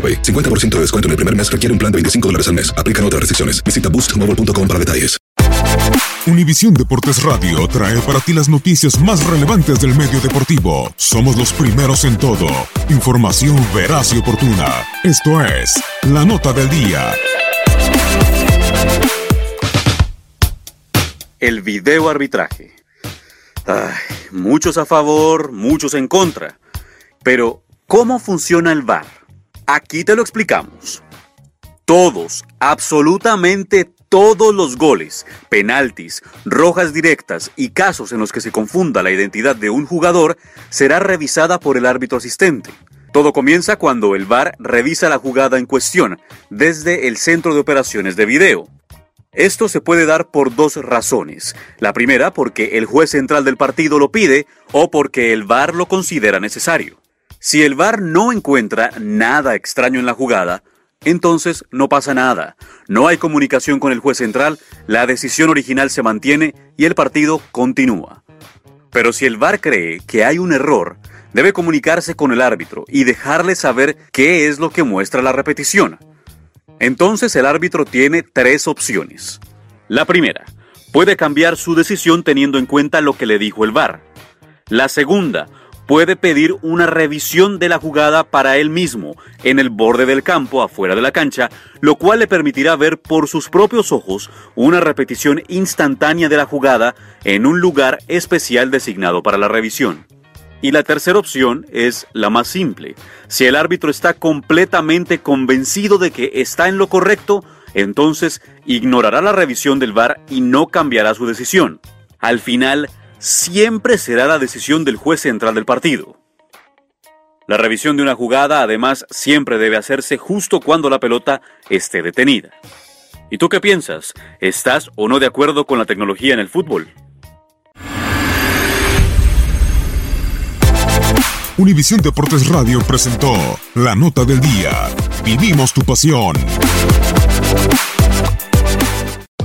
AroPay. 50% de descuento en el primer mes requiere un plan de 25 dólares al mes. Aplican otras restricciones. Visita boostmobile.com para detalles. Univisión Deportes Radio trae para ti las noticias más relevantes del medio deportivo. Somos los primeros en todo. Información veraz y oportuna. Esto es La Nota del Día. El video arbitraje. Ay, muchos a favor, muchos en contra. Pero, ¿cómo funciona el VAR? Aquí te lo explicamos. Todos, absolutamente todos los goles, penaltis, rojas directas y casos en los que se confunda la identidad de un jugador será revisada por el árbitro asistente. Todo comienza cuando el VAR revisa la jugada en cuestión desde el centro de operaciones de video. Esto se puede dar por dos razones. La primera porque el juez central del partido lo pide o porque el VAR lo considera necesario. Si el VAR no encuentra nada extraño en la jugada, entonces no pasa nada. No hay comunicación con el juez central, la decisión original se mantiene y el partido continúa. Pero si el VAR cree que hay un error, debe comunicarse con el árbitro y dejarle saber qué es lo que muestra la repetición. Entonces el árbitro tiene tres opciones. La primera, puede cambiar su decisión teniendo en cuenta lo que le dijo el VAR. La segunda, puede pedir una revisión de la jugada para él mismo en el borde del campo, afuera de la cancha, lo cual le permitirá ver por sus propios ojos una repetición instantánea de la jugada en un lugar especial designado para la revisión. Y la tercera opción es la más simple. Si el árbitro está completamente convencido de que está en lo correcto, entonces ignorará la revisión del VAR y no cambiará su decisión. Al final, siempre será la decisión del juez central del partido. La revisión de una jugada, además, siempre debe hacerse justo cuando la pelota esté detenida. ¿Y tú qué piensas? ¿Estás o no de acuerdo con la tecnología en el fútbol? Univisión Deportes Radio presentó La Nota del Día. Vivimos tu pasión.